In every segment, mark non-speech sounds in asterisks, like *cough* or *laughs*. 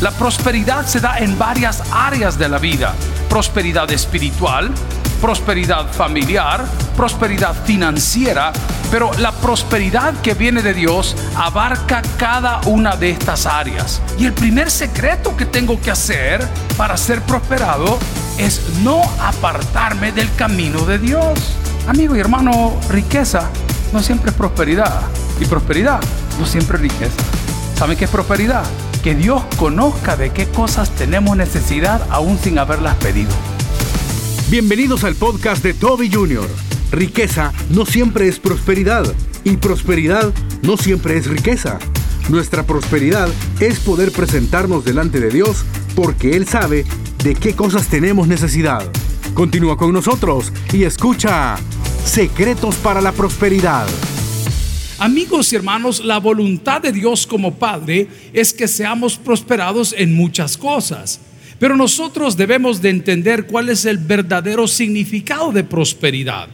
La prosperidad se da en varias áreas de la vida. Prosperidad espiritual, prosperidad familiar, prosperidad financiera, pero la prosperidad que viene de Dios abarca cada una de estas áreas. Y el primer secreto que tengo que hacer para ser prosperado es no apartarme del camino de Dios. Amigo y hermano, riqueza no siempre es prosperidad. Y prosperidad no siempre es riqueza. ¿Saben qué es prosperidad? Que Dios conozca de qué cosas tenemos necesidad aún sin haberlas pedido. Bienvenidos al podcast de Toby Jr. Riqueza no siempre es prosperidad y prosperidad no siempre es riqueza. Nuestra prosperidad es poder presentarnos delante de Dios porque Él sabe de qué cosas tenemos necesidad. Continúa con nosotros y escucha Secretos para la Prosperidad. Amigos y hermanos, la voluntad de Dios como Padre es que seamos prosperados en muchas cosas. Pero nosotros debemos de entender cuál es el verdadero significado de prosperidad.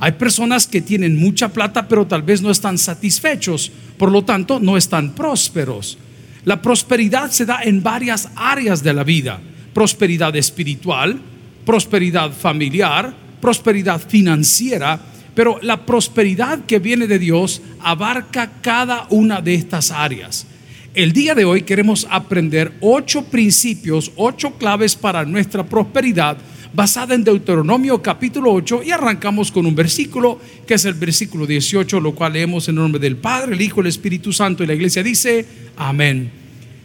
Hay personas que tienen mucha plata pero tal vez no están satisfechos, por lo tanto no están prósperos. La prosperidad se da en varias áreas de la vida. Prosperidad espiritual, prosperidad familiar, prosperidad financiera, pero la prosperidad que viene de Dios abarca cada una de estas áreas. El día de hoy queremos aprender ocho principios, ocho claves para nuestra prosperidad basada en Deuteronomio capítulo 8 y arrancamos con un versículo que es el versículo 18, lo cual leemos en nombre del Padre, el Hijo, el Espíritu Santo y la iglesia dice, amén.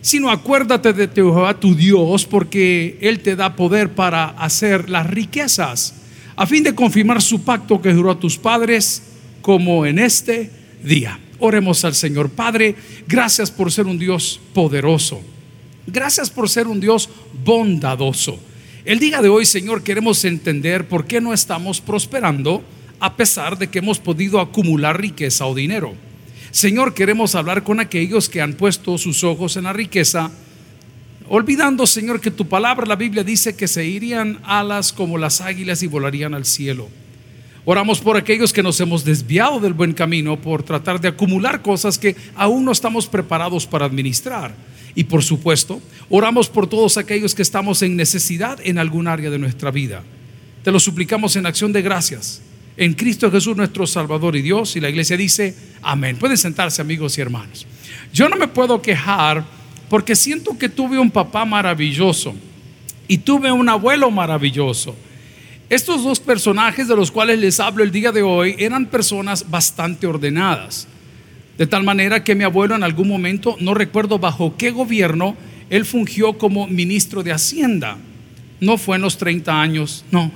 Sino acuérdate de Jehová tu Dios porque Él te da poder para hacer las riquezas, a fin de confirmar su pacto que juró a tus padres como en este día. Oremos al Señor. Padre, gracias por ser un Dios poderoso. Gracias por ser un Dios bondadoso. El día de hoy, Señor, queremos entender por qué no estamos prosperando a pesar de que hemos podido acumular riqueza o dinero. Señor, queremos hablar con aquellos que han puesto sus ojos en la riqueza, olvidando, Señor, que tu palabra, la Biblia dice que se irían alas como las águilas y volarían al cielo. Oramos por aquellos que nos hemos desviado del buen camino por tratar de acumular cosas que aún no estamos preparados para administrar. Y por supuesto, oramos por todos aquellos que estamos en necesidad en algún área de nuestra vida. Te lo suplicamos en acción de gracias. En Cristo Jesús nuestro Salvador y Dios. Y la iglesia dice, amén. Pueden sentarse amigos y hermanos. Yo no me puedo quejar porque siento que tuve un papá maravilloso y tuve un abuelo maravilloso. Estos dos personajes de los cuales les hablo el día de hoy eran personas bastante ordenadas. De tal manera que mi abuelo en algún momento, no recuerdo bajo qué gobierno, él fungió como ministro de Hacienda. No fue en los 30 años, *laughs* no,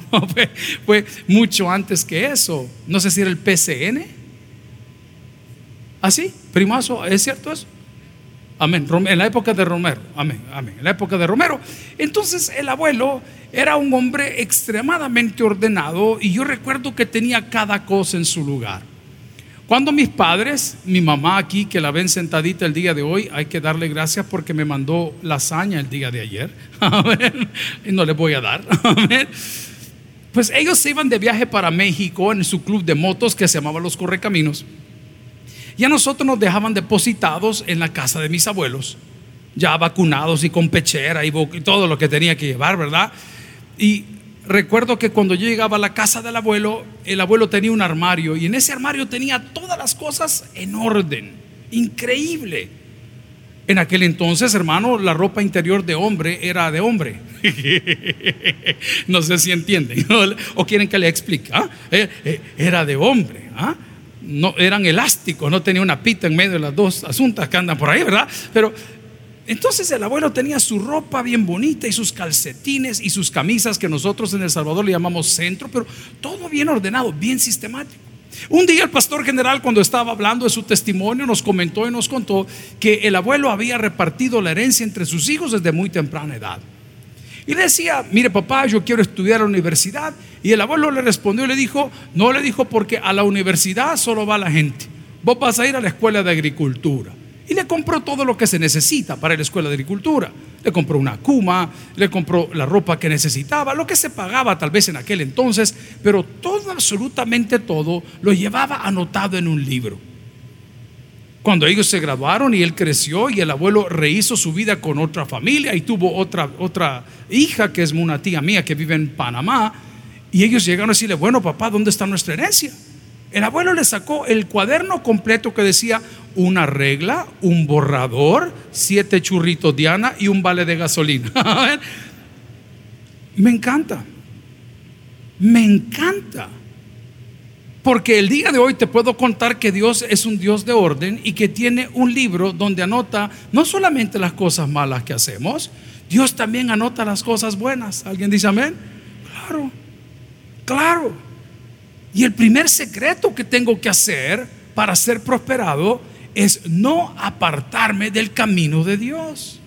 fue, mucho antes que eso. No sé si era el PCN. ¿Así? ¿Ah, primazo, ¿es cierto eso? Amén. En la época de Romero. Amén. Amén. En la época de Romero. Entonces el abuelo era un hombre extremadamente ordenado y yo recuerdo que tenía cada cosa en su lugar. Cuando mis padres, mi mamá aquí, que la ven sentadita el día de hoy, hay que darle gracias porque me mandó lasaña el día de ayer. *laughs* No le voy a dar. *laughs* Pues ellos se iban de viaje para México en su club de motos que se llamaba Los Correcaminos. Y a nosotros nos dejaban depositados en la casa de mis abuelos, ya vacunados y con pechera y, todo lo que tenía que llevar, ¿verdad? Y recuerdo que cuando yo llegaba a la casa del abuelo, el abuelo tenía un armario y en ese armario tenía todas las cosas en orden, increíble. En aquel entonces, hermano, la ropa interior de hombre era de hombre. *laughs* no sé si entienden *laughs* o quieren que le explique. ¿ah? Eh, eh, era de hombre. ¿ah? No eran elásticos, no tenía una pita en medio de las dos asuntas que andan por ahí, ¿verdad? Pero entonces el abuelo tenía su ropa bien bonita y sus calcetines y sus camisas que nosotros en El Salvador le llamamos centro, pero todo bien ordenado, bien sistemático. Un día el pastor general cuando estaba hablando de su testimonio nos comentó y nos contó que el abuelo había repartido la herencia entre sus hijos desde muy temprana edad. Y decía, mire papá, yo quiero estudiar a la universidad. Y el abuelo le respondió y le dijo, no le dijo porque a la universidad solo va la gente. Vos vas a ir a la escuela de agricultura. Y le compró todo lo que se necesita para la escuela de agricultura. Le compró una cuma, le compró la ropa que necesitaba, lo que se pagaba tal vez en aquel entonces, pero todo, absolutamente todo, lo llevaba anotado en un libro. Cuando ellos se graduaron y él creció y el abuelo rehizo su vida con otra familia y tuvo otra, otra hija que es una tía mía que vive en Panamá, y ellos llegaron a decirle, bueno papá, ¿dónde está nuestra herencia? El abuelo le sacó el cuaderno completo que decía una regla, un borrador, siete churritos Diana y un vale de gasolina. *laughs* Me encanta. Me encanta. Porque el día de hoy te puedo contar que Dios es un Dios de orden y que tiene un libro donde anota no solamente las cosas malas que hacemos, Dios también anota las cosas buenas. ¿Alguien dice amén? Claro, claro. Y el primer secreto que tengo que hacer para ser prosperado es no apartarme del camino de Dios.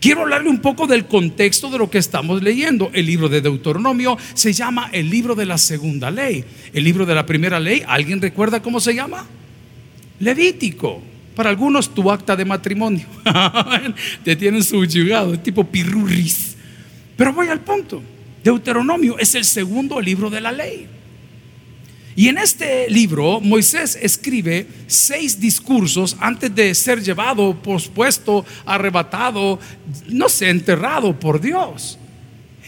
Quiero hablarle un poco del contexto de lo que estamos leyendo. El libro de Deuteronomio se llama el libro de la segunda ley. El libro de la primera ley, ¿alguien recuerda cómo se llama? Levítico. Para algunos tu acta de matrimonio. *laughs* Te tienen subyugado, tipo pirurris. Pero voy al punto. Deuteronomio es el segundo libro de la ley. Y en este libro Moisés escribe seis discursos antes de ser llevado, pospuesto, arrebatado, no sé, enterrado por Dios.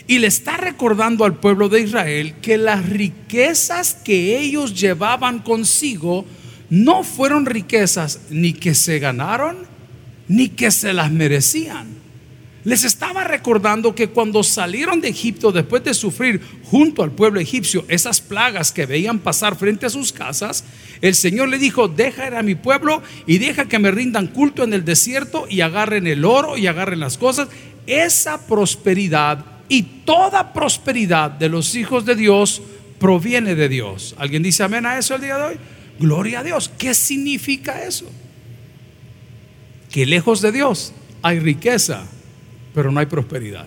Y le está recordando al pueblo de Israel que las riquezas que ellos llevaban consigo no fueron riquezas ni que se ganaron, ni que se las merecían les estaba recordando que cuando salieron de Egipto después de sufrir junto al pueblo egipcio esas plagas que veían pasar frente a sus casas, el Señor le dijo, deja ir a mi pueblo y deja que me rindan culto en el desierto y agarren el oro y agarren las cosas. Esa prosperidad y toda prosperidad de los hijos de Dios proviene de Dios. ¿Alguien dice amén a eso el día de hoy? Gloria a Dios. ¿Qué significa eso? Que lejos de Dios hay riqueza pero no hay prosperidad.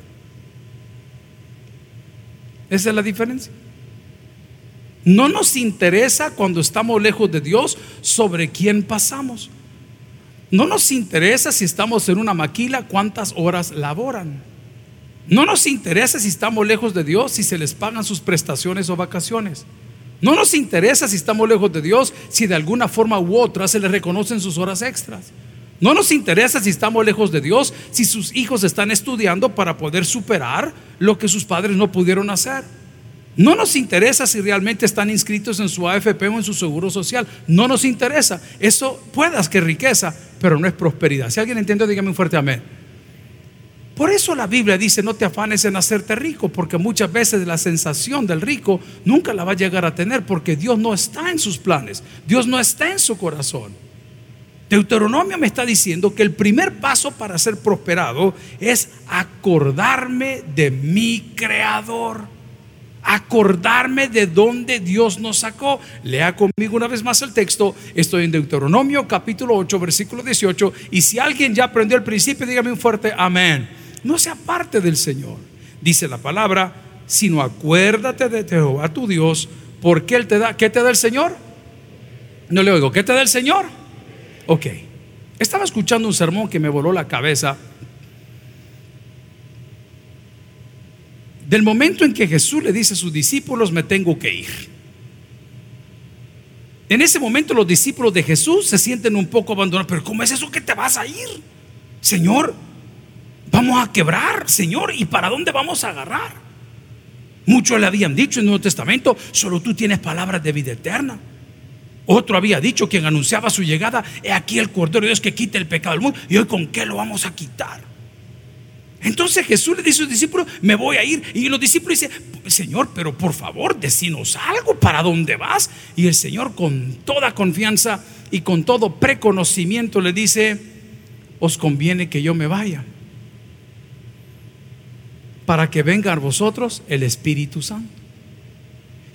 Esa es la diferencia. No nos interesa cuando estamos lejos de Dios sobre quién pasamos. No nos interesa si estamos en una maquila cuántas horas laboran. No nos interesa si estamos lejos de Dios si se les pagan sus prestaciones o vacaciones. No nos interesa si estamos lejos de Dios si de alguna forma u otra se les reconocen sus horas extras. No nos interesa si estamos lejos de Dios, si sus hijos están estudiando para poder superar lo que sus padres no pudieron hacer. No nos interesa si realmente están inscritos en su AFP o en su seguro social. No nos interesa. Eso puedas que riqueza, pero no es prosperidad. Si alguien entiende, dígame un fuerte amén. Por eso la Biblia dice, no te afanes en hacerte rico, porque muchas veces la sensación del rico nunca la va a llegar a tener, porque Dios no está en sus planes, Dios no está en su corazón. Deuteronomio me está diciendo que el primer paso para ser prosperado es acordarme de mi creador. Acordarme de dónde Dios nos sacó. Lea conmigo una vez más el texto. Estoy en Deuteronomio capítulo 8, versículo 18. Y si alguien ya aprendió el principio, dígame un fuerte amén. No se aparte del Señor. Dice la palabra, sino acuérdate de Jehová tu Dios, porque Él te da, ¿qué te da el Señor? No le oigo, ¿qué te da el Señor? Ok, estaba escuchando un sermón que me voló la cabeza. Del momento en que Jesús le dice a sus discípulos, me tengo que ir. En ese momento los discípulos de Jesús se sienten un poco abandonados. Pero ¿cómo es eso que te vas a ir? Señor, vamos a quebrar, Señor, ¿y para dónde vamos a agarrar? Muchos le habían dicho en el Nuevo Testamento, solo tú tienes palabras de vida eterna. Otro había dicho, quien anunciaba su llegada, he aquí el Cordero de Dios que quita el pecado del mundo. Y hoy con qué lo vamos a quitar. Entonces Jesús le dice a sus discípulos, me voy a ir. Y los discípulos dicen, Señor, pero por favor, decinos algo, ¿para dónde vas? Y el Señor con toda confianza y con todo preconocimiento le dice, os conviene que yo me vaya, para que venga a vosotros el Espíritu Santo.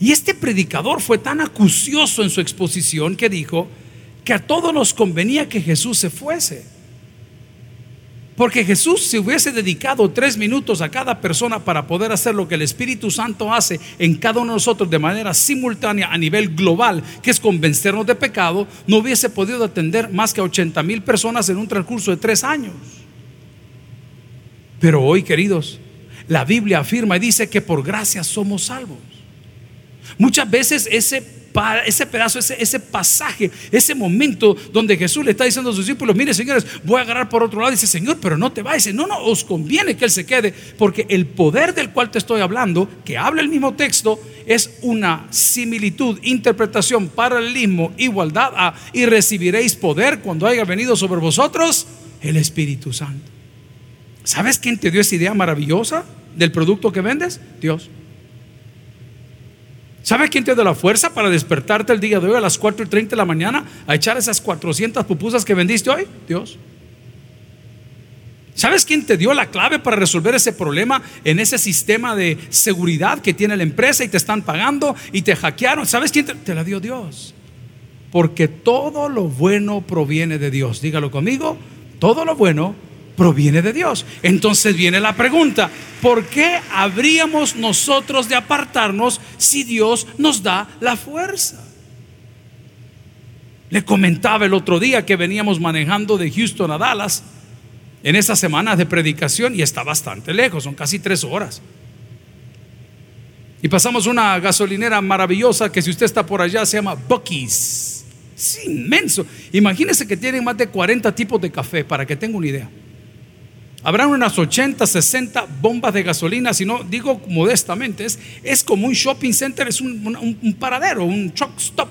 Y este predicador fue tan acucioso en su exposición que dijo que a todos nos convenía que Jesús se fuese. Porque Jesús se hubiese dedicado tres minutos a cada persona para poder hacer lo que el Espíritu Santo hace en cada uno de nosotros de manera simultánea a nivel global, que es convencernos de pecado, no hubiese podido atender más que a 80 mil personas en un transcurso de tres años. Pero hoy, queridos, la Biblia afirma y dice que por gracia somos salvos. Muchas veces ese ese pedazo, ese, ese pasaje, ese momento donde Jesús le está diciendo a sus discípulos, mire señores, voy a agarrar por otro lado. dice, Señor, pero no te vayas. no, no, os conviene que Él se quede, porque el poder del cual te estoy hablando, que habla el mismo texto, es una similitud, interpretación, paralelismo, igualdad y recibiréis poder cuando haya venido sobre vosotros el Espíritu Santo. ¿Sabes quién te dio esa idea maravillosa del producto que vendes? Dios. ¿Sabes quién te dio la fuerza para despertarte el día de hoy a las 4 y 30 de la mañana a echar esas 400 pupusas que vendiste hoy? Dios. ¿Sabes quién te dio la clave para resolver ese problema en ese sistema de seguridad que tiene la empresa y te están pagando y te hackearon? ¿Sabes quién te, te la dio Dios? Porque todo lo bueno proviene de Dios. Dígalo conmigo, todo lo bueno proviene de Dios. Entonces viene la pregunta, ¿por qué habríamos nosotros de apartarnos si Dios nos da la fuerza? Le comentaba el otro día que veníamos manejando de Houston a Dallas en esas semanas de predicación y está bastante lejos, son casi tres horas. Y pasamos una gasolinera maravillosa que si usted está por allá se llama Bucky's. Es inmenso. Imagínese que tienen más de 40 tipos de café, para que tenga una idea. Habrán unas 80, 60 bombas de gasolina, si no digo modestamente, es, es como un shopping center, es un, paradero, un truck stop.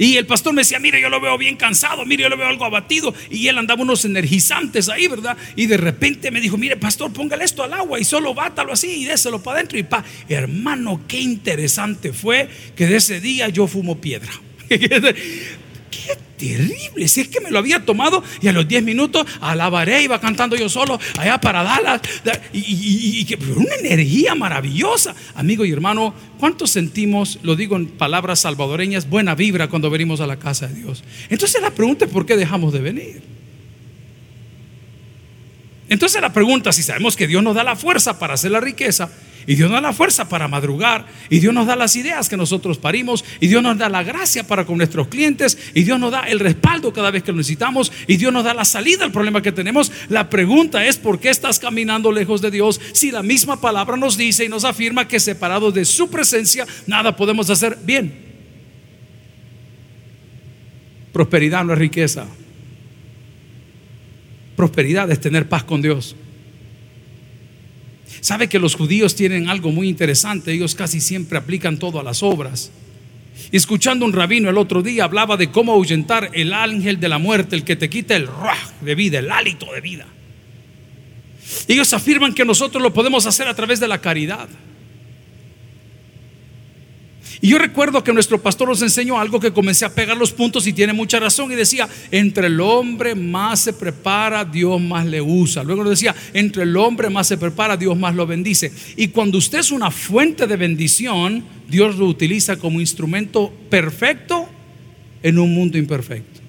Y el pastor me decía, mire, yo lo veo bien cansado, mire, yo lo veo algo abatido. Y él andaba unos energizantes ahí, ¿verdad? Y de repente me dijo, mire, pastor, póngale esto al agua y solo bátalo así y déselo para adentro. Y pa, hermano, qué interesante fue que de ese día yo fumo piedra. *laughs* Qué terrible, si es que me lo había tomado y a los 10 minutos alabaré, iba cantando yo solo allá para Dallas y, y, una energía maravillosa. Amigo y hermano, ¿cuántos sentimos, lo digo en palabras salvadoreñas, buena vibra cuando venimos a la casa de Dios? Entonces la pregunta es, ¿por qué dejamos de venir? Entonces la pregunta, si sabemos que Dios nos da la fuerza para hacer la riqueza, y Dios nos da la fuerza para madrugar. Y Dios nos da las ideas que nosotros parimos. Y Dios nos da la gracia para con nuestros clientes. Y Dios nos da el respaldo cada vez que lo necesitamos. Y Dios nos da la salida al problema que tenemos. La pregunta es, ¿por qué estás caminando lejos de Dios si la misma palabra nos dice y nos afirma que separados de su presencia nada podemos hacer bien? Prosperidad no es riqueza. Prosperidad es tener paz con Dios. Sabe que los judíos tienen algo muy interesante, ellos casi siempre aplican todo a las obras. escuchando un rabino el otro día hablaba de cómo ahuyentar el ángel de la muerte, el que te quita el raj de vida, el hálito de vida. Ellos afirman que nosotros lo podemos hacer a través de la caridad. Y yo recuerdo que nuestro pastor nos enseñó algo que comencé a pegar los puntos y tiene mucha razón. Y decía, entre el hombre más se prepara, Dios más le usa. Luego nos decía, entre el hombre más se prepara, Dios más lo bendice. Y cuando usted es una fuente de bendición, Dios lo utiliza como instrumento perfecto en un mundo imperfecto.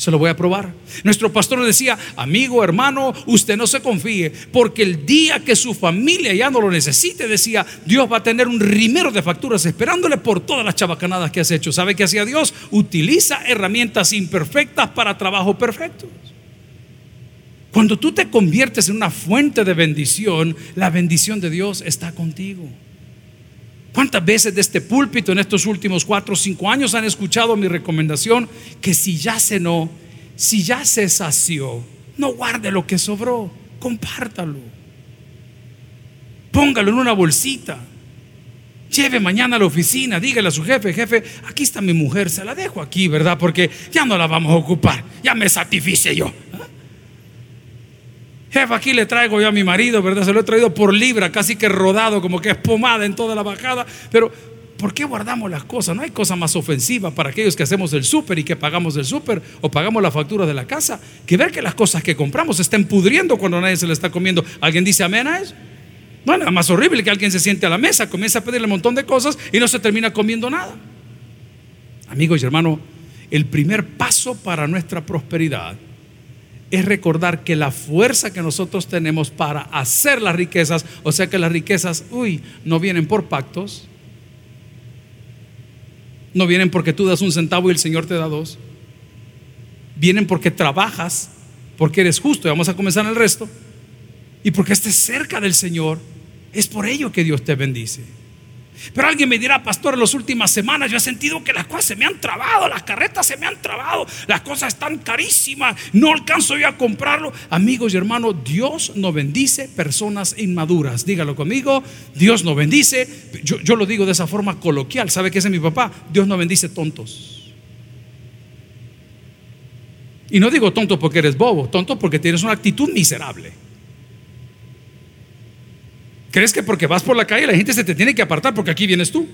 Se lo voy a probar. Nuestro pastor decía, amigo, hermano, usted no se confíe, porque el día que su familia ya no lo necesite, decía, Dios va a tener un rimero de facturas esperándole por todas las chabacanadas que has hecho. ¿Sabe qué hacía Dios? Utiliza herramientas imperfectas para trabajo perfecto. Cuando tú te conviertes en una fuente de bendición, la bendición de Dios está contigo. ¿Cuántas veces de este púlpito en estos últimos cuatro o cinco años han escuchado mi recomendación que si ya cenó, si ya se sació, no guarde lo que sobró, compártalo. Póngalo en una bolsita. Lleve mañana a la oficina, dígale a su jefe, jefe, aquí está mi mujer, se la dejo aquí, ¿verdad? Porque ya no la vamos a ocupar, ya me satisfice yo. Jefe, aquí le traigo yo a mi marido, ¿verdad? Se lo he traído por libra, casi que rodado, como que es pomada en toda la bajada. Pero, ¿por qué guardamos las cosas? No hay cosa más ofensiva para aquellos que hacemos el súper y que pagamos el súper o pagamos la factura de la casa, que ver que las cosas que compramos se estén pudriendo cuando nadie se le está comiendo. ¿Alguien dice amén a eso? No, nada más horrible que alguien se siente a la mesa, comienza a pedirle un montón de cosas y no se termina comiendo nada. Amigos y hermanos, el primer paso para nuestra prosperidad es recordar que la fuerza que nosotros tenemos para hacer las riquezas, o sea que las riquezas, uy, no vienen por pactos, no vienen porque tú das un centavo y el Señor te da dos, vienen porque trabajas, porque eres justo, y vamos a comenzar el resto, y porque estés cerca del Señor, es por ello que Dios te bendice. Pero alguien me dirá, pastor, en las últimas semanas yo he sentido que las cosas se me han trabado, las carretas se me han trabado, las cosas están carísimas, no alcanzo yo a comprarlo. Amigos y hermanos, Dios no bendice personas inmaduras. Dígalo conmigo, Dios no bendice, yo, yo lo digo de esa forma coloquial, ¿sabe qué es mi papá? Dios no bendice tontos. Y no digo tonto porque eres bobo, tonto porque tienes una actitud miserable. ¿Crees que porque vas por la calle la gente se te tiene que apartar porque aquí vienes tú?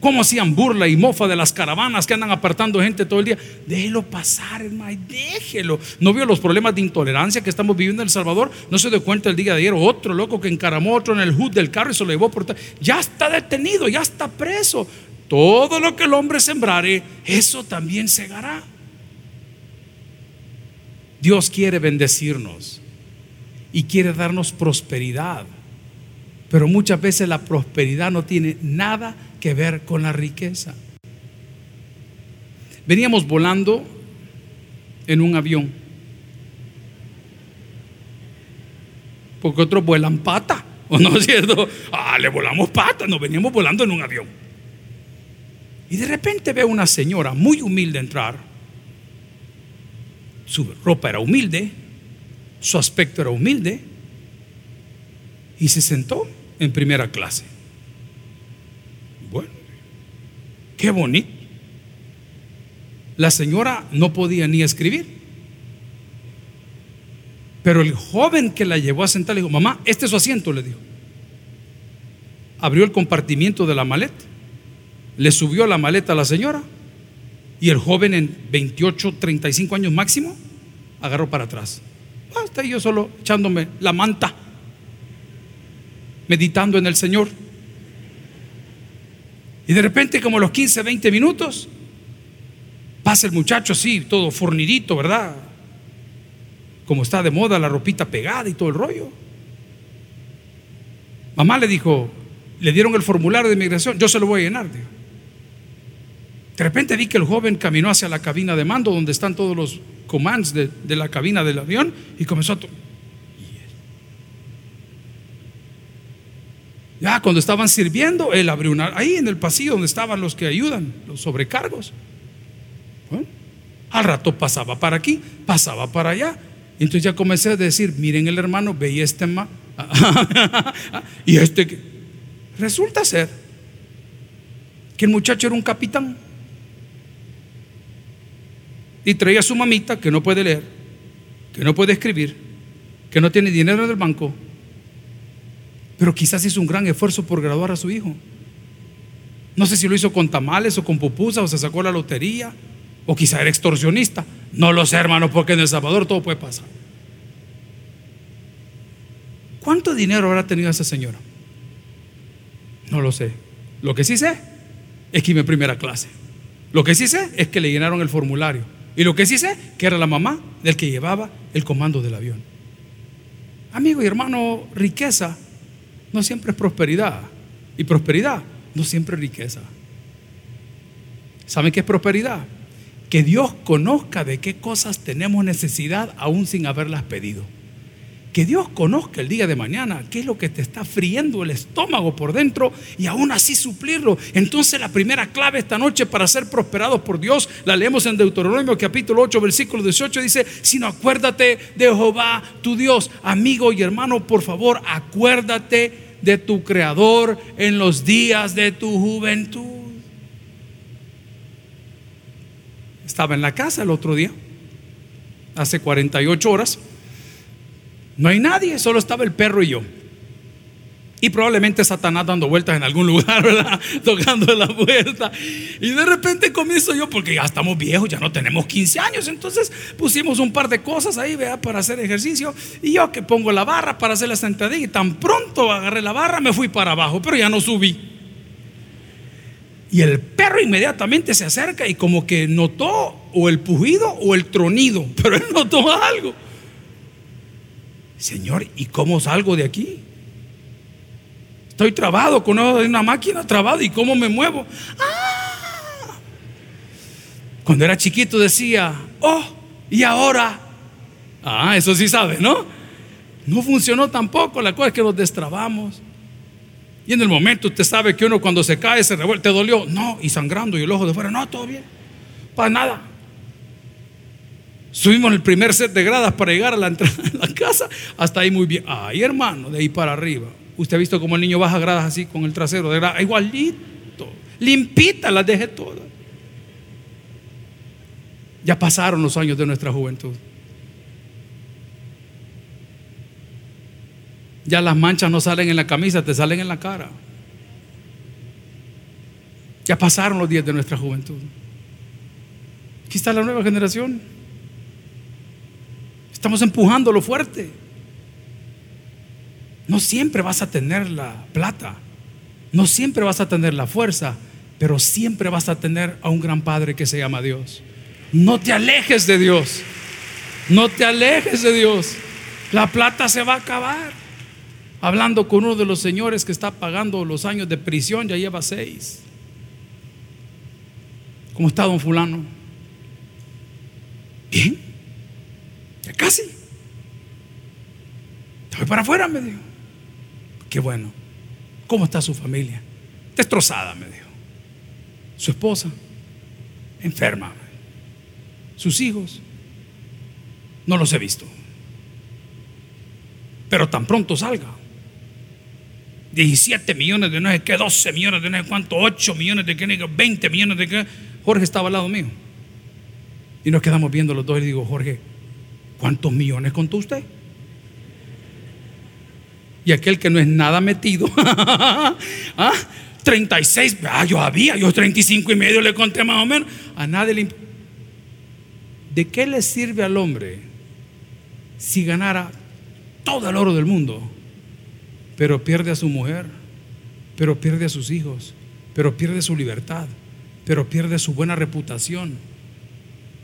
¿Cómo hacían burla y mofa de las caravanas que andan apartando gente todo el día? Déjelo pasar, hermano, déjelo. ¿No vio los problemas de intolerancia que estamos viviendo en El Salvador? ¿No se dio cuenta el día de ayer? Otro loco que encaramó otro en el hood del carro y se lo llevó por... Ya está detenido, ya está preso. Todo lo que el hombre sembrare, eso también segará. Dios quiere bendecirnos y quiere darnos prosperidad. Pero muchas veces la prosperidad no tiene nada que ver con la riqueza. Veníamos volando en un avión. Porque otros vuelan pata, ¿o no es cierto? Ah, le volamos pata, nos veníamos volando en un avión. Y de repente veo una señora muy humilde entrar su ropa era humilde, su aspecto era humilde, y se sentó en primera clase. Bueno, qué bonito. La señora no podía ni escribir. Pero el joven que la llevó a sentar le dijo, mamá, este es su asiento, le dijo. Abrió el compartimiento de la maleta, le subió la maleta a la señora y el joven en 28, 35 años máximo agarró para atrás. Hasta yo solo echándome la manta, meditando en el Señor. Y de repente, como los 15, 20 minutos, pasa el muchacho así, todo fornidito, ¿verdad? Como está de moda, la ropita pegada y todo el rollo. Mamá le dijo, le dieron el formulario de inmigración, yo se lo voy a llenar. De repente vi que el joven caminó hacia la cabina de mando donde están todos los commands de, la cabina del avión y comenzó a... Ya cuando estaban sirviendo, él abrió una... Ahí en el pasillo donde estaban los que ayudan, los sobrecargos. al rato pasaba para aquí, pasaba para allá. Entonces ya comencé a decir, miren el hermano, veía este ma... *laughs* y este que... Resulta ser que el muchacho era un capitán y traía a su mamita que no puede leer, que no puede escribir, que no tiene dinero en el banco, pero quizás hizo un gran esfuerzo por graduar a su hijo. No sé si lo hizo con tamales o con pupusas o se sacó la lotería o quizá era extorsionista. No lo sé, hermano, porque en El Salvador todo puede pasar. ¿Cuánto dinero habrá tenido esa señora? No lo sé. Lo que sí sé es que iba en primera clase. Lo que sí sé es que le llenaron el formulario. Y lo que sí sé, que era la mamá del que llevaba el comando del avión. Amigo y hermano, riqueza no siempre es prosperidad. Y prosperidad no siempre es riqueza. ¿Saben qué es prosperidad? Que Dios conozca de qué cosas tenemos necesidad aún sin haberlas pedido que Dios conozca el día de mañana qué es lo que te está friendo el estómago por dentro y aún así suplirlo. Entonces la primera clave esta noche para ser prosperados por Dios, la leemos en Deuteronomio capítulo 8 versículo 18, dice, sino acuérdate de Jehová tu Dios. Amigo y hermano, por favor, acuérdate de tu Creador en los días de tu juventud. Estaba en la casa el otro día, hace 48 horas no hay nadie, solo estaba el perro y yo. Y probablemente Satanás dando vueltas en algún *laughs* lugar, ¿verdad? Tocando la puerta. Y de repente comienzo yo, porque ya estamos viejos, ya no tenemos 15 años. Entonces pusimos un par de cosas ahí, vea, para hacer ejercicio. Y yo que pongo la barra para hacer la sentadilla. Y tan pronto agarré la barra, me fui para abajo, pero ya no subí. Y el perro inmediatamente se acerca y como que notó o el pujido o el tronido, *laughs* pero él notó algo. Señor, ¿y cómo salgo de aquí? Estoy trabado con una máquina trabado y cómo me muevo. ¡Ah! Cuando era chiquito decía, oh, y ahora. Ah, eso sí sabe, ¿no? No funcionó tampoco, la cosa es que nos destrabamos. Y en el momento usted sabe que uno cuando se cae se revuelve, ¿te dolió? No, y sangrando y el ojo de fuera, no, todo bien. Para nada. Subimos el primer set de gradas para llegar a la entrada de la casa. Hasta ahí muy bien. Ay, hermano, de ahí para arriba. Usted ha visto cómo el niño baja gradas así con el trasero de grada. Igualito. Limpita, las dejé todas. Ya pasaron los años de nuestra juventud. Ya las manchas no salen en la camisa, te salen en la cara. Ya pasaron los días de nuestra juventud. Aquí está la nueva generación. Estamos empujando lo fuerte. No siempre vas a tener la plata, no siempre vas a tener la fuerza, pero siempre vas a tener a un gran Padre que se llama Dios. No te alejes de Dios. No te alejes de Dios. La plata se va a acabar. Hablando con uno de los señores que está pagando los años de prisión, ya lleva seis. ¿Cómo está don fulano? Bien. Casi. Estoy para afuera, me dijo. Qué bueno. ¿Cómo está su familia? Destrozada, me dijo. Su esposa, enferma. Sus hijos, no los he visto. Pero tan pronto salga. 17 millones de no sé qué, 12 millones de no sé cuánto, 8 millones de qué, 20 millones de qué. Jorge estaba al lado mío. Y nos quedamos viendo los dos y digo, Jorge, ¿cuántos millones contó usted? Y aquel que no es nada metido, *laughs* ¿ah? 36, ah, yo había, yo 35 y medio le conté más o menos. A nadie le. ¿De qué le sirve al hombre si ganara todo el oro del mundo, pero pierde a su mujer, pero pierde a sus hijos, pero pierde su libertad, pero pierde su buena reputación?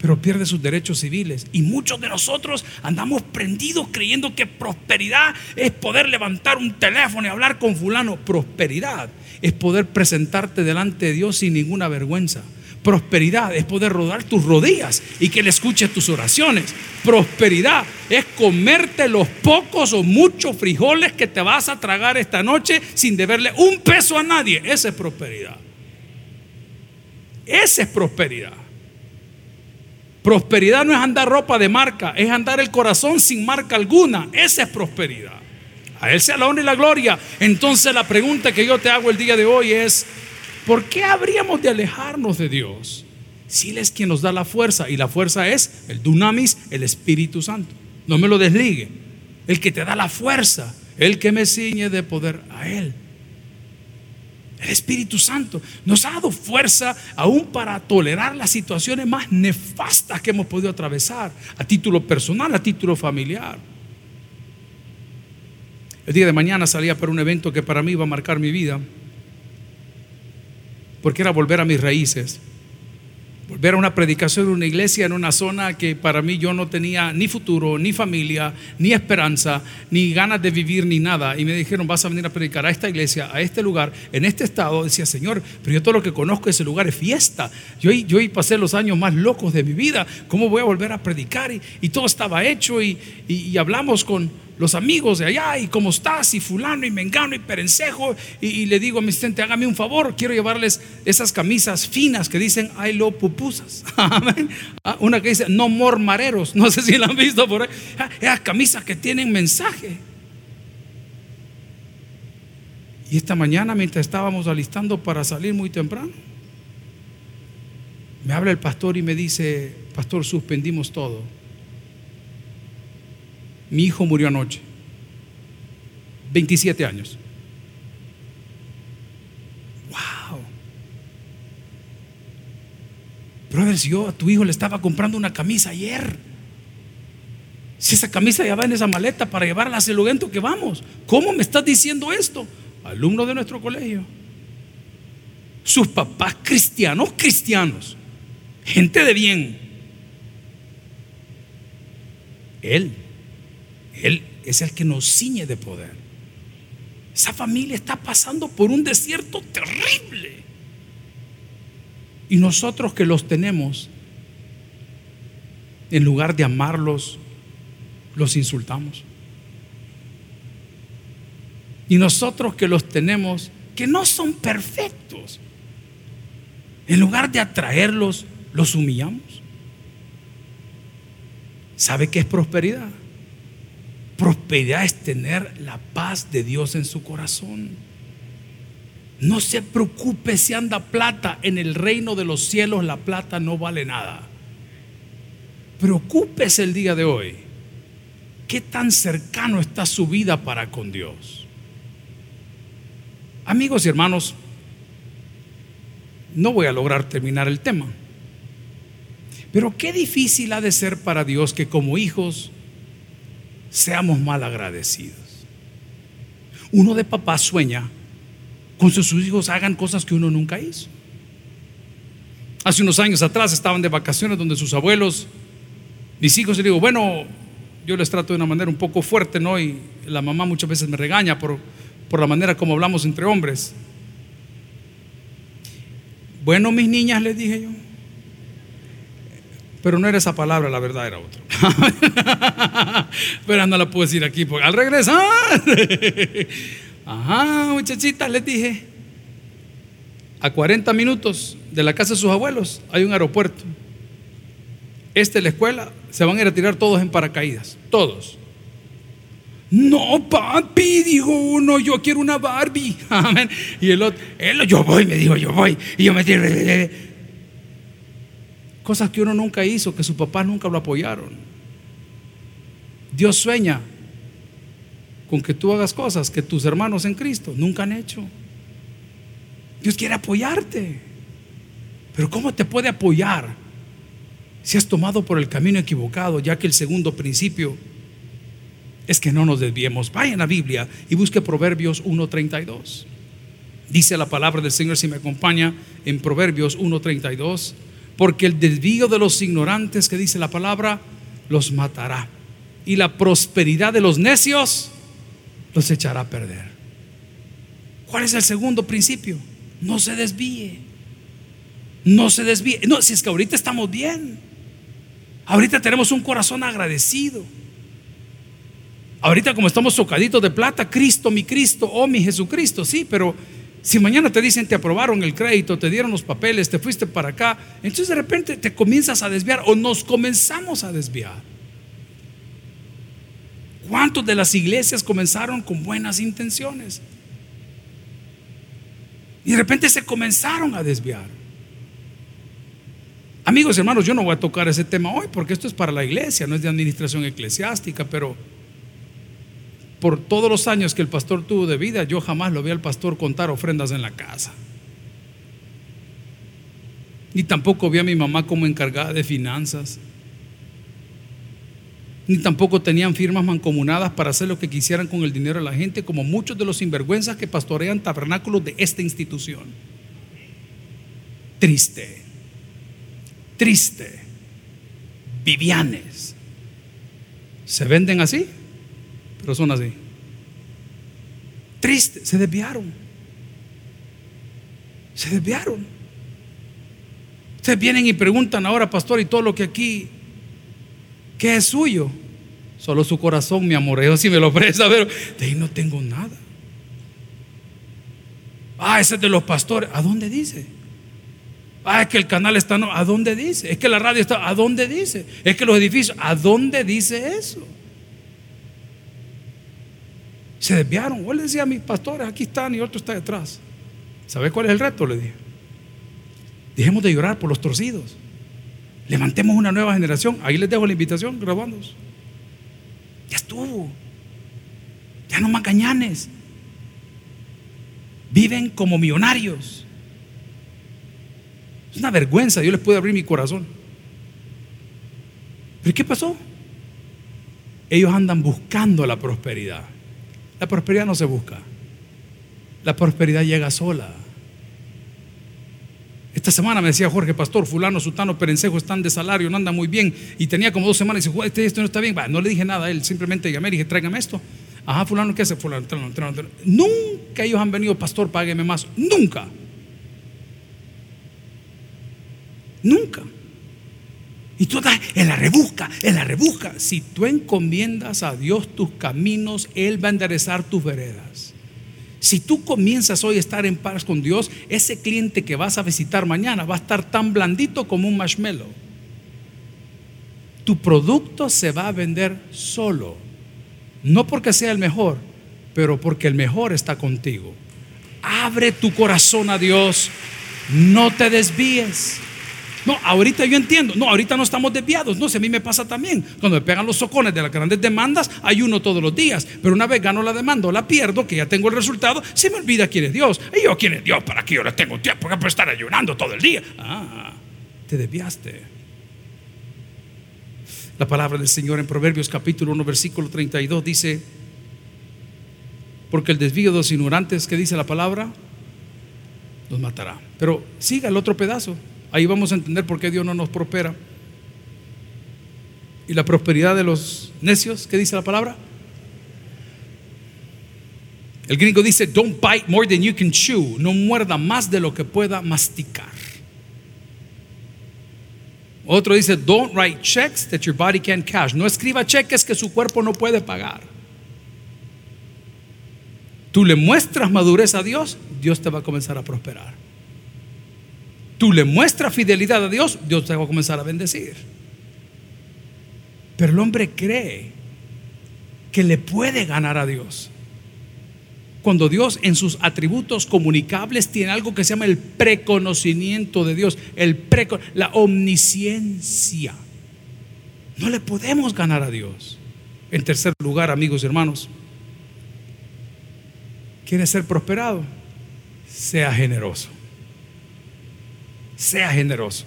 Pero pierde sus derechos civiles. Y muchos de nosotros andamos prendidos creyendo que prosperidad es poder levantar un teléfono y hablar con fulano. Prosperidad es poder presentarte delante de Dios sin ninguna vergüenza. Prosperidad es poder rodar tus rodillas y que Él escuche tus oraciones. Prosperidad es comerte los pocos o muchos frijoles que te vas a tragar esta noche sin deberle un peso a nadie. Esa es prosperidad. Esa es prosperidad. Prosperidad no es andar ropa de marca, es andar el corazón sin marca alguna. Esa es prosperidad. A Él sea la honra y la gloria. Entonces la pregunta que yo te hago el día de hoy es, ¿por qué habríamos de alejarnos de Dios? Si Él es quien nos da la fuerza y la fuerza es el dunamis, el Espíritu Santo. No me lo desligue. El que te da la fuerza, el que me ciñe de poder a Él. El Espíritu Santo nos ha dado fuerza aún para tolerar las situaciones más nefastas que hemos podido atravesar, a título personal, a título familiar. El día de mañana salía para un evento que para mí iba a marcar mi vida, porque era volver a mis raíces. Volver a una predicación en una iglesia en una zona que para mí yo no tenía ni futuro, ni familia, ni esperanza, ni ganas de vivir, ni nada. Y me dijeron, vas a venir a predicar a esta iglesia, a este lugar, en este estado. Decía, Señor, pero yo todo lo que conozco de ese lugar es fiesta. Yo, yo pasé los años más locos de mi vida. ¿Cómo voy a volver a predicar? Y, todo estaba hecho y hablamos con los amigos de allá y cómo estás y fulano y mengano y perencejo y, le digo a mi asistente hágame un favor quiero llevarles esas camisas finas que dicen I love pupusas *laughs* ah, una que dice no more mareros no sé si la han visto por ahí. Ah, esas camisas que tienen mensaje. Y esta mañana mientras estábamos alistando para salir muy temprano me habla el pastor y me dice pastor suspendimos todo mi hijo murió anoche. 27 años. Wow. Brother, si yo a tu hijo le estaba comprando una camisa ayer. Si esa camisa ya va en esa maleta para llevarla a ese lugar que vamos. ¿Cómo me estás diciendo esto? Alumno de nuestro colegio. Sus papás cristianos, cristianos. Gente de bien. Él él es el que nos ciñe de poder. Esa familia está pasando por un desierto terrible. Y nosotros que los tenemos, en lugar de amarlos, los insultamos. Y nosotros que los tenemos, que no son perfectos, en lugar de atraerlos, los humillamos. ¿Sabe qué es prosperidad? Prosperidad es tener la paz de Dios en su corazón. No se preocupe si anda plata en el reino de los cielos, la plata no vale nada. Preocúpese el día de hoy. ¿Qué tan cercano está su vida para con Dios? Amigos y hermanos, no voy a lograr terminar el tema. Pero qué difícil ha de ser para Dios que como hijos seamos mal agradecidos. Uno de papá sueña con que sus hijos hagan cosas que uno nunca hizo. Hace unos años atrás estaban de vacaciones donde sus abuelos, mis hijos, y digo, bueno, yo les trato de una manera un poco fuerte, ¿no? Y la mamá muchas veces me regaña por, por la manera como hablamos entre hombres. Bueno, mis niñas, les dije yo. Pero no era esa palabra, la verdad era otra. *laughs* Pero no la puedo decir aquí, porque al regresar. *laughs* Ajá, muchachitas, les dije. A 40 minutos de la casa de sus abuelos hay un aeropuerto. Este, la escuela, se van a ir a tirar todos en paracaídas. Todos. No, papi, dijo uno, yo quiero una Barbie. *laughs* Y el otro, él, yo voy, me dijo, yo voy. Y yo me tiré. Cosas que uno nunca hizo, que su papá nunca lo apoyaron. Dios sueña con que tú hagas cosas que tus hermanos en Cristo nunca han hecho. Dios quiere apoyarte. Pero ¿cómo te puede apoyar si has tomado por el camino equivocado, ya que el segundo principio es que no nos desviemos? Vaya a la Biblia y busque Proverbios 1.32. Dice la palabra del Señor, si me acompaña, en Proverbios 1.32, porque el desvío de los ignorantes, que dice la palabra, los matará. Y la prosperidad de los necios los echará a perder. ¿Cuál es el segundo principio? No se desvíe. No se desvíe. No, si es que ahorita estamos bien. Ahorita tenemos un corazón agradecido. Ahorita como estamos tocaditos de plata, Cristo, mi Cristo, oh mi Jesucristo, sí, pero si mañana te dicen te aprobaron el crédito, te dieron los papeles, te fuiste para acá, entonces de repente te comienzas a desviar o nos comenzamos a desviar. ¿Cuántos de las iglesias comenzaron con buenas intenciones? Y de repente se comenzaron a desviar. Amigos hermanos, yo no voy a tocar ese tema hoy porque esto es para la iglesia, no es de administración eclesiástica, pero por todos los años que el pastor tuvo de vida, yo jamás lo vi al pastor contar ofrendas en la casa. Ni tampoco vi a mi mamá como encargada de finanzas ni tampoco tenían firmas mancomunadas para hacer lo que quisieran con el dinero de la gente, como muchos de los sinvergüenzas que pastorean tabernáculos de esta institución. Triste, triste, vivianes. Se venden así, pero son así. Triste, se desviaron. Se desviaron. Ustedes vienen y preguntan ahora, pastor, y todo lo que aquí ¿Qué es suyo? Solo su corazón, mi amor. Eso sí me lo *laughs* presta, pero de ahí no tengo nada. Ah, ese es de los pastores. ¿A dónde dice? Ah, es que el canal está no. ¿A dónde dice? Es que la radio está. ¿A dónde dice? Es que los edificios. ¿A dónde dice eso? Se desviaron. Yo le decía a mis pastores, aquí están y otro está detrás. ¿Sabe cuál es el reto? Le dije. Dejemos de llorar por los torcidos. Levantemos una nueva generación. Ahí les dejo la invitación, grabándolos. Ya estuvo. Ya no más cañanes. Viven como millonarios. Es una vergüenza. Yo les puedo abrir mi corazón. ¿Pero qué pasó? Ellos andan buscando la prosperidad. La prosperidad no se busca. La prosperidad llega sola. Esta semana me decía Jorge, pastor, fulano, sutano, perencejo están de salario, no anda muy bien. Y tenía como dos semanas y dice, este, esto no está bien. no le dije nada a él, simplemente llamé y dije, tráigame esto. Ajá, fulano, ¿qué hace? Fulano, Nunca ellos han venido, pastor, págueme más. Nunca. Nunca. Y tú estás en la rebusca, en la rebusca. Si tú encomiendas a Dios tus caminos, Él va a enderezar tus veredas. Si tú comienzas hoy a estar en paz con Dios, ese cliente que vas a visitar mañana va a estar tan blandito como un marshmallow. Tu producto se va a vender solo. No porque sea el mejor, pero porque el mejor está contigo. Abre tu corazón a Dios. No te desvíes. No, ahorita yo entiendo. No, ahorita no estamos desviados. No, si a mí me pasa también. Cuando me pegan los socones de las grandes demandas, hay uno todos los días. Pero una vez gano la demanda o la pierdo, que ya tengo el resultado, se me olvida quién es Dios. Y yo, quién es Dios, para que yo le tengo tiempo para estar ayunando todo el día. Ah, te desviaste. La palabra del Señor en Proverbios capítulo 1, versículo 32 dice, porque el desvío de los ignorantes, que dice la palabra, los matará. Pero siga el otro pedazo. Ahí vamos a entender por qué Dios no nos prospera. Y la prosperidad de los necios, ¿qué dice la palabra? El gringo dice, don't bite more than you can chew. No muerda más de lo que pueda masticar. Otro dice, don't write checks that your body can't cash. No escriba cheques que su cuerpo no puede pagar. Tú le muestras madurez a Dios, Dios te va a comenzar a prosperar tú le muestras fidelidad a Dios, Dios te va a comenzar a bendecir. Pero el hombre cree que le puede ganar a Dios. Cuando Dios en sus atributos comunicables tiene algo que se llama el preconocimiento de Dios, el la omnisciencia. No le podemos ganar a Dios. En tercer lugar, amigos y hermanos, ¿quiere ser prosperado? Sea generoso sea generoso.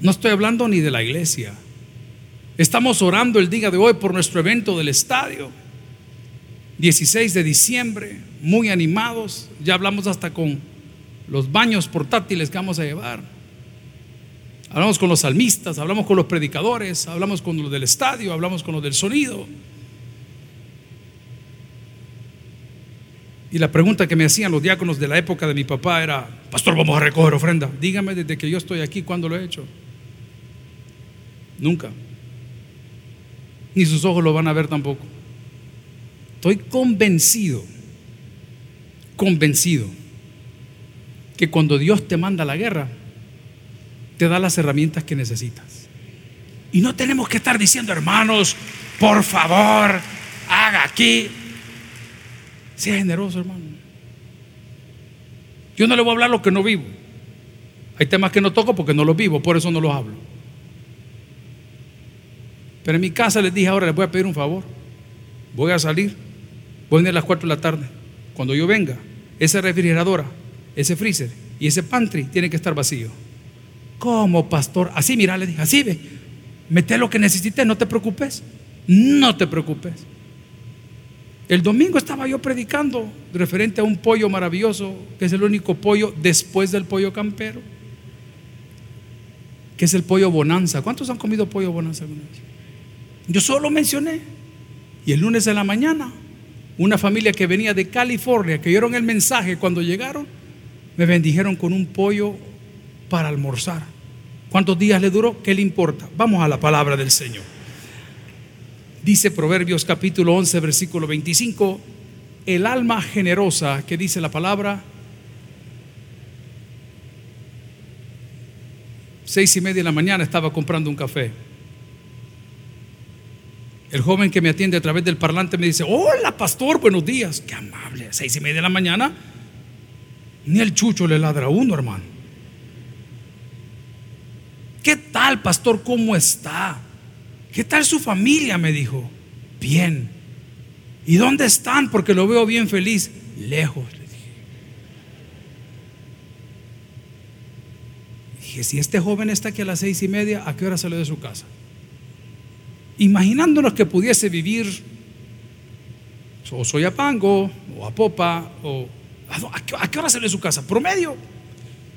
No estoy hablando ni de la iglesia. Estamos orando el día de hoy por nuestro evento del estadio. 16 de diciembre, muy animados. Ya hablamos hasta con los baños portátiles que vamos a llevar. Hablamos con los salmistas, hablamos con los predicadores, hablamos con los del estadio, hablamos con los del sonido. Y la pregunta que me hacían los diáconos de la época de mi papá era, pastor, vamos a recoger ofrenda. Dígame desde que yo estoy aquí, ¿cuándo lo he hecho? Nunca. Ni sus ojos lo van a ver tampoco. Estoy convencido, convencido, que cuando Dios te manda la guerra, te da las herramientas que necesitas. Y no tenemos que estar diciendo, hermanos, por favor, haga aquí. Sea generoso, hermano. Yo no le voy a hablar lo que no vivo. Hay temas que no toco porque no los vivo, por eso no los hablo. Pero en mi casa les dije, ahora les voy a pedir un favor. Voy a salir, voy a venir a las 4 de la tarde. Cuando yo venga, esa refrigeradora, ese freezer y ese pantry tiene que estar vacío. ¿Cómo, pastor? Así, mira, le dije, así ve. Mete lo que necesites, no te preocupes. No te preocupes. El domingo estaba yo predicando referente a un pollo maravilloso, que es el único pollo después del pollo campero, que es el pollo bonanza. ¿Cuántos han comido pollo bonanza Yo solo mencioné. Y el lunes de la mañana, una familia que venía de California, que oyeron el mensaje cuando llegaron, me bendijeron con un pollo para almorzar. ¿Cuántos días le duró? ¿Qué le importa? Vamos a la palabra del Señor. Dice Proverbios capítulo 11, versículo 25, el alma generosa, que dice la palabra, seis y media de la mañana estaba comprando un café. El joven que me atiende a través del parlante me dice, hola pastor, buenos días. Qué amable, seis y media de la mañana. Ni el chucho le ladra a uno, hermano. ¿Qué tal, pastor? ¿Cómo está? ¿Qué tal su familia? Me dijo. Bien. ¿Y dónde están? Porque lo veo bien feliz. Lejos, le dije. Dije, si este joven está aquí a las seis y media, ¿a qué hora sale de su casa? Imaginándonos que pudiese vivir o soy a Pango, o a Popa, o ¿a qué hora sale de su casa? Promedio,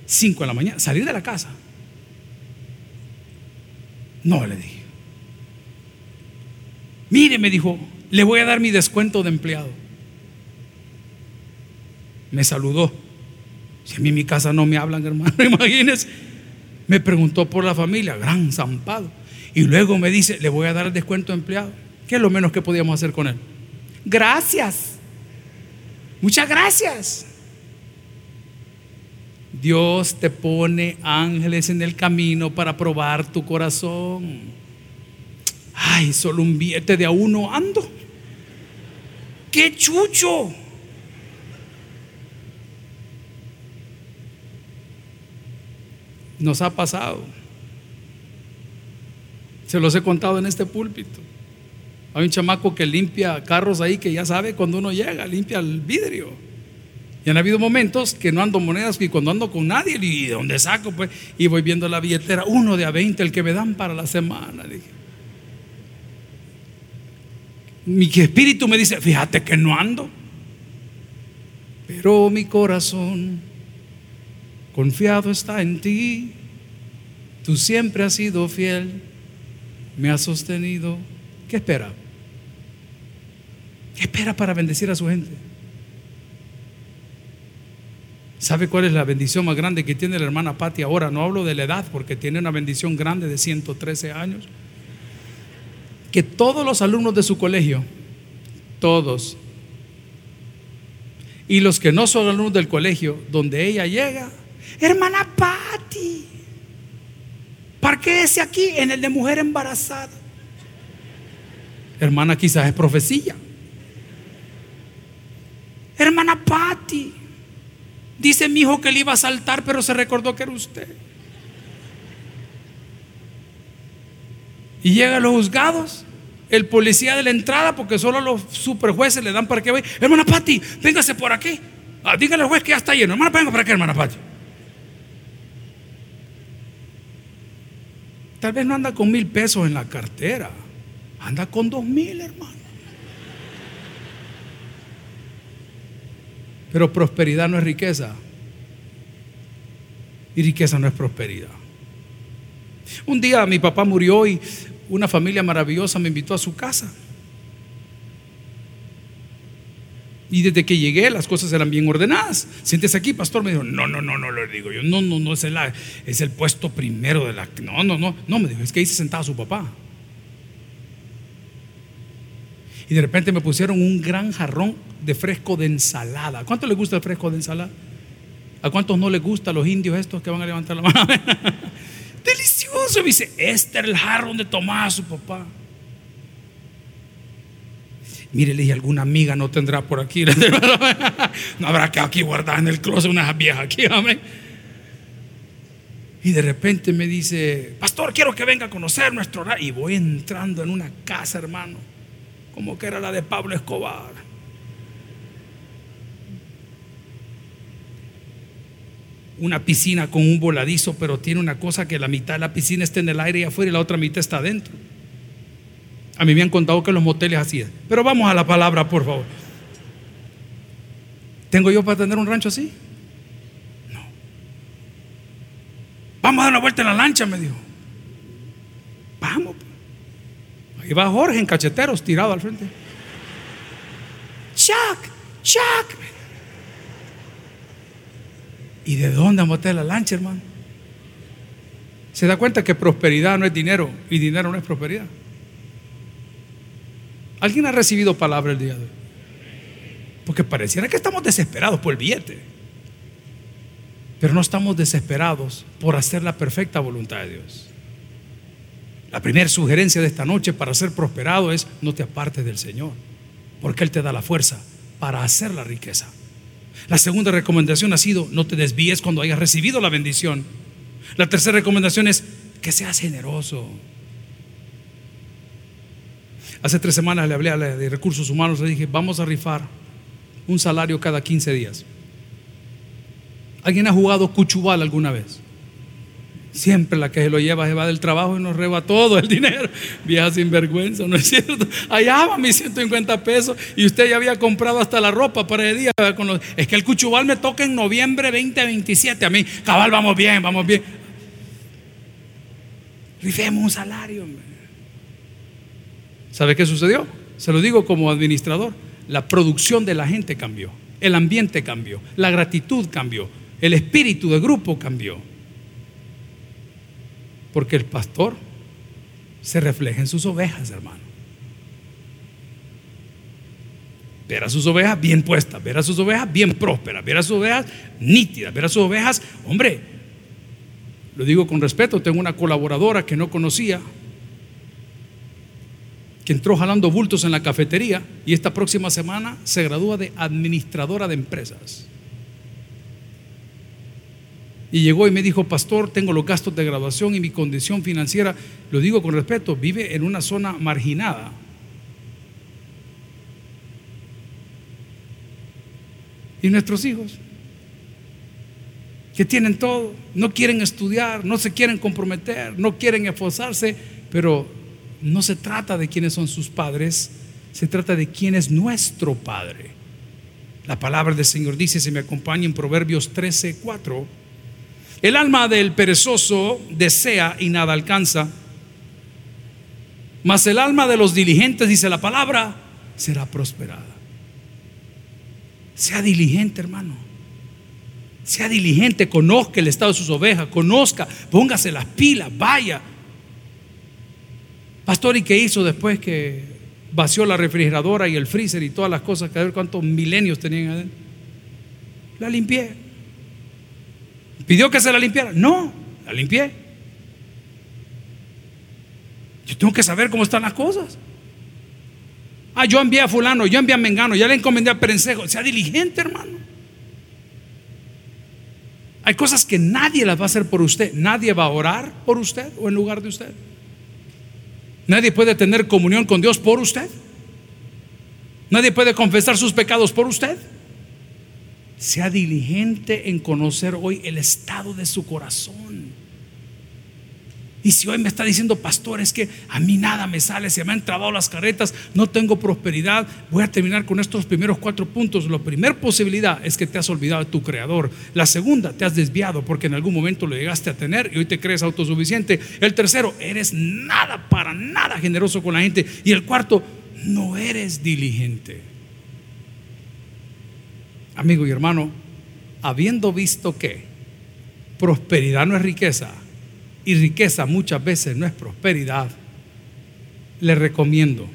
cinco de la mañana, salir de la casa. No, le dije. Mire, me dijo, le voy a dar mi descuento de empleado. Me saludó. Si a mí en mi casa no me hablan, hermano, *laughs* imagínense. Me preguntó por la familia, gran zampado. Y luego me dice, le voy a dar el descuento de empleado. ¿Qué es lo menos que podíamos hacer con él? Gracias. Muchas gracias. Dios te pone ángeles en el camino para probar tu corazón. Ay, solo un billete de a uno ando. ¡Qué chucho! Nos ha pasado. Se los he contado en este púlpito. Hay un chamaco que limpia carros ahí que ya sabe cuando uno llega, limpia el vidrio. Y han habido momentos que no ando monedas y cuando ando con nadie, ¿y de dónde saco? Pues, y voy viendo la billetera, uno de a 20, el que me dan para la semana. Mi espíritu me dice, fíjate que no ando. Pero mi corazón confiado está en ti. Tú siempre has sido fiel, me has sostenido. ¿Qué espera? ¿Qué espera para bendecir a su gente? ¿Sabe cuál es la bendición más grande que tiene la hermana Patti ahora? No hablo de la edad porque tiene una bendición grande de 113 años. Que todos los alumnos de su colegio, todos, y los que no son alumnos del colegio, donde ella llega, hermana Patti, ese aquí en el de mujer embarazada. Hermana, quizás es profecía. Hermana Patti, dice mi hijo que le iba a saltar, pero se recordó que era usted. Y llega a los juzgados, el policía de la entrada, porque solo los superjueces le dan para que vaya. Hermana Patti, véngase por aquí. Ah, dígale al juez que ya está lleno. Hermana, venga para acá, hermana Patti. Tal vez no anda con mil pesos en la cartera, anda con dos mil, hermano. Pero prosperidad no es riqueza. Y riqueza no es prosperidad. Un día mi papá murió y una familia maravillosa me invitó a su casa. Y desde que llegué las cosas eran bien ordenadas. Siéntese aquí, pastor. Me dijo, no, no, no, no, le digo yo. No, no, no, es el, es el puesto primero de la... No, no, no. No, me dijo, es que ahí se sentaba su papá. Y de repente me pusieron un gran jarrón de fresco de ensalada. ¿A cuánto le gusta el fresco de ensalada? ¿A cuántos no les gusta los indios estos que van a levantar la mano? *laughs* Delicioso. Me dice, este era el jarrón donde tomaba su papá. Mire, le dije, alguna amiga no tendrá por aquí. *laughs* no habrá que aquí guardar en el closet unas viejas aquí, amén. Y de repente me dice, pastor, quiero que venga a conocer nuestro horario. Y voy entrando en una casa, hermano, como que era la de Pablo Escobar. Una piscina con un voladizo, pero tiene una cosa que la mitad de la piscina está en el aire y afuera y la otra mitad está adentro. A mí me han contado que los moteles hacían. Pero vamos a la palabra, por favor. ¿Tengo yo para tener un rancho así? No. Vamos a dar una vuelta en la lancha, me dijo. Vamos. Ahí va Jorge en cacheteros, tirado al frente. Chuck, Chuck. ¿Y de dónde vamos a la lancha, hermano? Se da cuenta que prosperidad no es dinero y dinero no es prosperidad. ¿Alguien ha recibido palabra el día de hoy? Porque pareciera que estamos desesperados por el billete. Pero no estamos desesperados por hacer la perfecta voluntad de Dios. La primera sugerencia de esta noche para ser prosperado es no te apartes del Señor, porque Él te da la fuerza para hacer la riqueza. La segunda recomendación ha sido no te desvíes cuando hayas recibido la bendición. La tercera recomendación es que seas generoso. Hace tres semanas le hablé a la de recursos humanos, le dije, vamos a rifar un salario cada 15 días. ¿Alguien ha jugado cuchubal alguna vez? Siempre la que se lo lleva se va del trabajo y nos reba todo el dinero. Vieja sin vergüenza, ¿no es cierto? Allá va mis 150 pesos y usted ya había comprado hasta la ropa para el día. Es que el cuchubal me toca en noviembre 2027. A mí, cabal, vamos bien, vamos bien. Rifemos un salario. ¿Sabe qué sucedió? Se lo digo como administrador. La producción de la gente cambió, el ambiente cambió, la gratitud cambió, el espíritu de grupo cambió. Porque el pastor se refleja en sus ovejas, hermano. ver a sus ovejas bien puestas, ver a sus ovejas bien prósperas, ver a sus ovejas nítidas, ver a sus ovejas, hombre, lo digo con respeto, tengo una colaboradora que no conocía, que entró jalando bultos en la cafetería y esta próxima semana se gradúa de administradora de empresas. Y llegó y me dijo, pastor, tengo los gastos de graduación y mi condición financiera, lo digo con respeto, vive en una zona marginada. Y nuestros hijos, que tienen todo, no quieren estudiar, no se quieren comprometer, no quieren esforzarse, pero no se trata de quiénes son sus padres, se trata de quién es nuestro Padre. La palabra del Señor dice, se me acompaña en Proverbios 13, 4, el alma del perezoso desea y nada alcanza, mas el alma de los diligentes, dice la palabra, será prosperada. Sea diligente, hermano. Sea diligente, conozca el estado de sus ovejas, conozca, póngase las pilas, vaya. Pastor, ¿y qué hizo después que vació la refrigeradora y el freezer y todas las cosas que a ver cuántos milenios tenían adentro? La limpié. ¿Pidió que se la limpiara? No, la limpié. Yo tengo que saber cómo están las cosas. Ah, yo envié a fulano, yo envié a Mengano, ya le encomendé a Perencejo. Sea diligente, hermano. Hay cosas que nadie las va a hacer por usted. Nadie va a orar por usted o en lugar de usted. Nadie puede tener comunión con Dios por usted. Nadie puede confesar sus pecados por usted. Sea diligente en conocer hoy el estado de su corazón. Y si hoy me está diciendo, pastor, es que a mí nada me sale, se me han trabado las carretas, no tengo prosperidad, voy a terminar con estos primeros cuatro puntos. La primera posibilidad es que te has olvidado de tu creador. La segunda, te has desviado porque en algún momento lo llegaste a tener y hoy te crees autosuficiente. El tercero, eres nada, para nada generoso con la gente. Y el cuarto, no eres diligente. Amigo y hermano, habiendo visto que prosperidad no es riqueza, y riqueza muchas veces no es prosperidad, le recomiendo,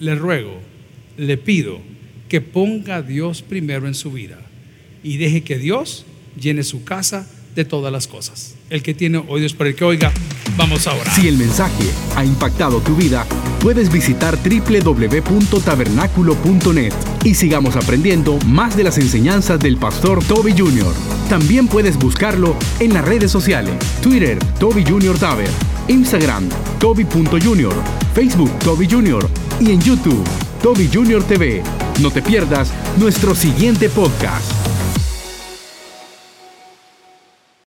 le ruego, le pido que ponga a Dios primero en su vida y deje que Dios llene su casa de todas las cosas. El que tiene oídos para el que oiga, vamos ahora. Si el mensaje ha impactado tu vida, puedes visitar www.tabernaculo.net y sigamos aprendiendo más de las enseñanzas del pastor Toby Jr. También puedes buscarlo en las redes sociales, Twitter, Toby Jr. Taber, Instagram, Toby.Jr., Facebook, Toby Jr. y en YouTube, Toby Jr. TV. No te pierdas nuestro siguiente podcast.